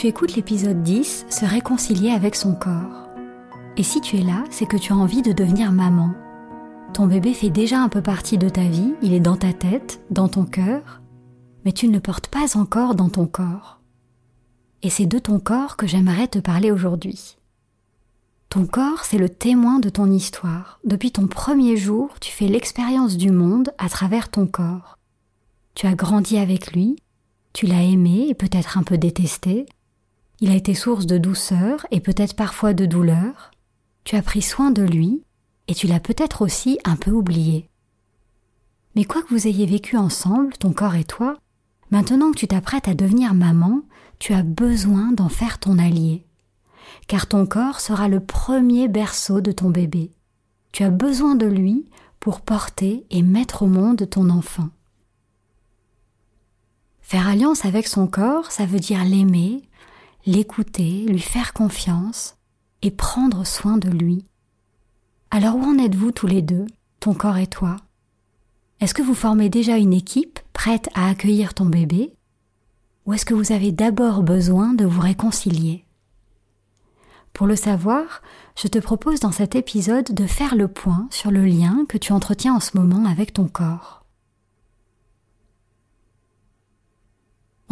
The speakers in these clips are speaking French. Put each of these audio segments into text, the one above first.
Tu écoutes l'épisode 10, Se réconcilier avec son corps. Et si tu es là, c'est que tu as envie de devenir maman. Ton bébé fait déjà un peu partie de ta vie, il est dans ta tête, dans ton cœur, mais tu ne le portes pas encore dans ton corps et c'est de ton corps que j'aimerais te parler aujourd'hui. Ton corps, c'est le témoin de ton histoire. Depuis ton premier jour, tu fais l'expérience du monde à travers ton corps. Tu as grandi avec lui, tu l'as aimé et peut-être un peu détesté. Il a été source de douceur et peut-être parfois de douleur. Tu as pris soin de lui et tu l'as peut-être aussi un peu oublié. Mais quoi que vous ayez vécu ensemble, ton corps et toi, maintenant que tu t'apprêtes à devenir maman, tu as besoin d'en faire ton allié. Car ton corps sera le premier berceau de ton bébé. Tu as besoin de lui pour porter et mettre au monde ton enfant. Faire alliance avec son corps, ça veut dire l'aimer, l'écouter, lui faire confiance et prendre soin de lui. Alors où en êtes-vous tous les deux, ton corps et toi? Est-ce que vous formez déjà une équipe prête à accueillir ton bébé? Ou est-ce que vous avez d'abord besoin de vous réconcilier? Pour le savoir, je te propose dans cet épisode de faire le point sur le lien que tu entretiens en ce moment avec ton corps.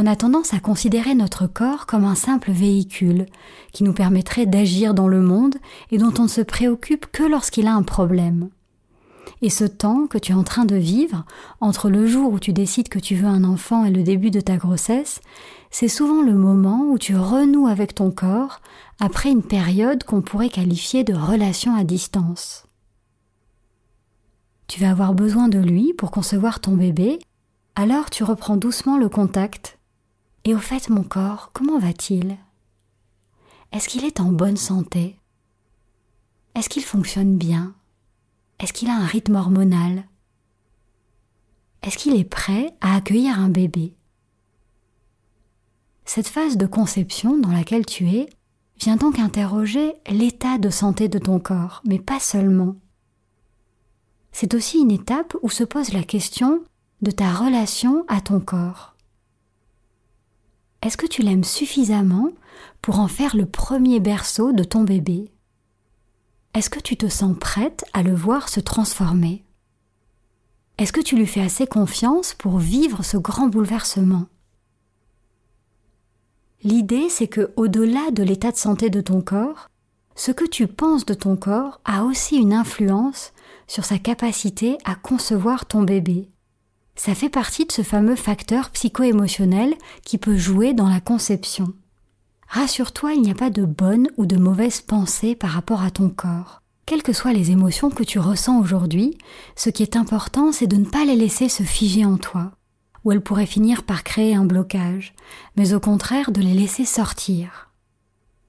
On a tendance à considérer notre corps comme un simple véhicule qui nous permettrait d'agir dans le monde et dont on ne se préoccupe que lorsqu'il a un problème. Et ce temps que tu es en train de vivre, entre le jour où tu décides que tu veux un enfant et le début de ta grossesse, c'est souvent le moment où tu renoues avec ton corps après une période qu'on pourrait qualifier de relation à distance. Tu vas avoir besoin de lui pour concevoir ton bébé, alors tu reprends doucement le contact. Et au fait, mon corps, comment va-t-il? Est-ce qu'il est en bonne santé? Est-ce qu'il fonctionne bien? Est-ce qu'il a un rythme hormonal? Est-ce qu'il est prêt à accueillir un bébé? Cette phase de conception dans laquelle tu es vient donc interroger l'état de santé de ton corps, mais pas seulement. C'est aussi une étape où se pose la question de ta relation à ton corps. Est-ce que tu l'aimes suffisamment pour en faire le premier berceau de ton bébé? Est-ce que tu te sens prête à le voir se transformer? Est-ce que tu lui fais assez confiance pour vivre ce grand bouleversement? L'idée, c'est que, au-delà de l'état de santé de ton corps, ce que tu penses de ton corps a aussi une influence sur sa capacité à concevoir ton bébé. Ça fait partie de ce fameux facteur psycho-émotionnel qui peut jouer dans la conception. Rassure-toi, il n'y a pas de bonne ou de mauvaise pensée par rapport à ton corps. Quelles que soient les émotions que tu ressens aujourd'hui, ce qui est important, c'est de ne pas les laisser se figer en toi, ou elles pourraient finir par créer un blocage, mais au contraire de les laisser sortir.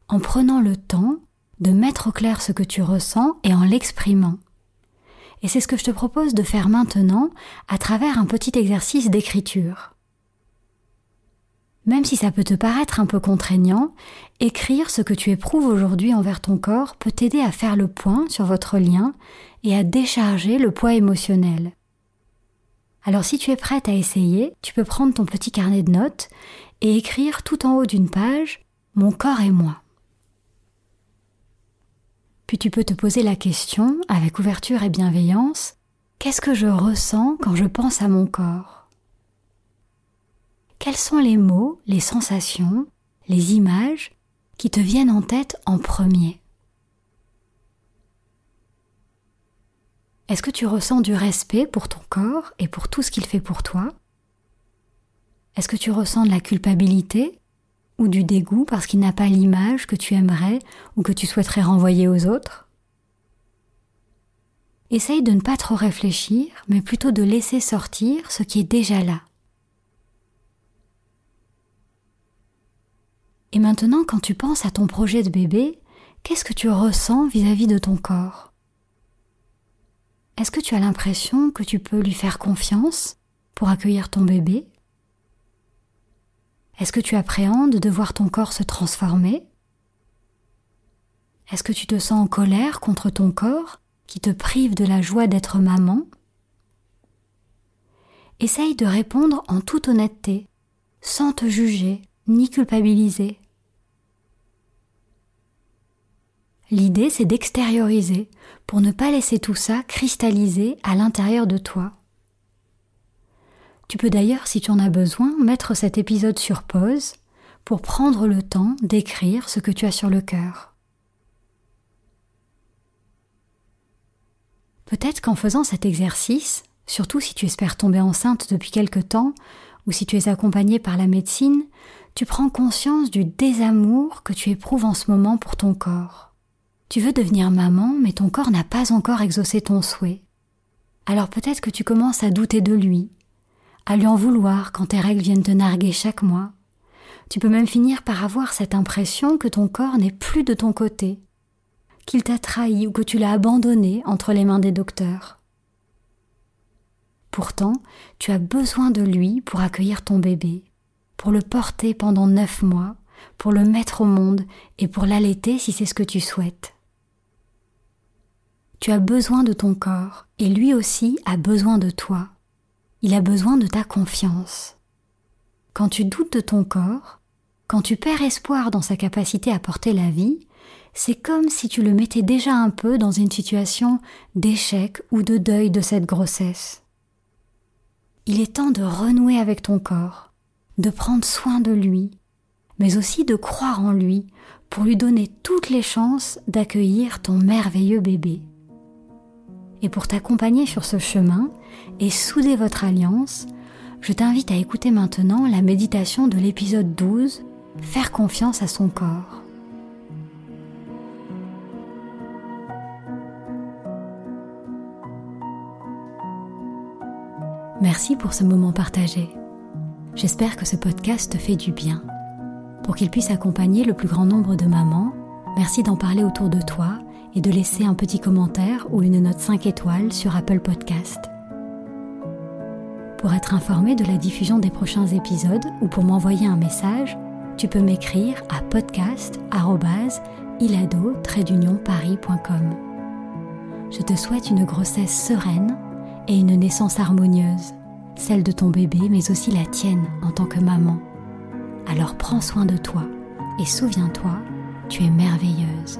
En prenant le temps de mettre au clair ce que tu ressens et en l'exprimant. Et c'est ce que je te propose de faire maintenant à travers un petit exercice d'écriture. Même si ça peut te paraître un peu contraignant, écrire ce que tu éprouves aujourd'hui envers ton corps peut t'aider à faire le point sur votre lien et à décharger le poids émotionnel. Alors si tu es prête à essayer, tu peux prendre ton petit carnet de notes et écrire tout en haut d'une page Mon corps et moi. Puis tu peux te poser la question, avec ouverture et bienveillance, qu'est-ce que je ressens quand je pense à mon corps? Quels sont les mots, les sensations, les images qui te viennent en tête en premier? Est-ce que tu ressens du respect pour ton corps et pour tout ce qu'il fait pour toi? Est-ce que tu ressens de la culpabilité ou du dégoût parce qu'il n'a pas l'image que tu aimerais ou que tu souhaiterais renvoyer aux autres. Essaye de ne pas trop réfléchir, mais plutôt de laisser sortir ce qui est déjà là. Et maintenant, quand tu penses à ton projet de bébé, qu'est-ce que tu ressens vis-à-vis de ton corps? Est-ce que tu as l'impression que tu peux lui faire confiance pour accueillir ton bébé? Est-ce que tu appréhendes de voir ton corps se transformer? Est-ce que tu te sens en colère contre ton corps qui te prive de la joie d'être maman? Essaye de répondre en toute honnêteté, sans te juger ni culpabiliser. L'idée, c'est d'extérioriser pour ne pas laisser tout ça cristalliser à l'intérieur de toi. Tu peux d'ailleurs, si tu en as besoin, mettre cet épisode sur pause pour prendre le temps d'écrire ce que tu as sur le cœur. Peut-être qu'en faisant cet exercice, surtout si tu espères tomber enceinte depuis quelque temps ou si tu es accompagné par la médecine, tu prends conscience du désamour que tu éprouves en ce moment pour ton corps. Tu veux devenir maman, mais ton corps n'a pas encore exaucé ton souhait. Alors peut-être que tu commences à douter de lui, à lui en vouloir quand tes règles viennent te narguer chaque mois. Tu peux même finir par avoir cette impression que ton corps n'est plus de ton côté, qu'il t'a trahi ou que tu l'as abandonné entre les mains des docteurs. Pourtant, tu as besoin de lui pour accueillir ton bébé, pour le porter pendant neuf mois, pour le mettre au monde et pour l'allaiter si c'est ce que tu souhaites. Tu as besoin de ton corps et lui aussi a besoin de toi il a besoin de ta confiance. Quand tu doutes de ton corps, quand tu perds espoir dans sa capacité à porter la vie, c'est comme si tu le mettais déjà un peu dans une situation d'échec ou de deuil de cette grossesse. Il est temps de renouer avec ton corps, de prendre soin de lui, mais aussi de croire en lui pour lui donner toutes les chances d'accueillir ton merveilleux bébé. Et pour t'accompagner sur ce chemin et souder votre alliance, je t'invite à écouter maintenant la méditation de l'épisode 12, Faire confiance à son corps. Merci pour ce moment partagé. J'espère que ce podcast te fait du bien. Pour qu'il puisse accompagner le plus grand nombre de mamans, merci d'en parler autour de toi et de laisser un petit commentaire ou une note 5 étoiles sur Apple Podcast. Pour être informé de la diffusion des prochains épisodes ou pour m'envoyer un message, tu peux m'écrire à podcast@ilado-paris.com. Je te souhaite une grossesse sereine et une naissance harmonieuse, celle de ton bébé mais aussi la tienne en tant que maman. Alors prends soin de toi et souviens-toi, tu es merveilleuse.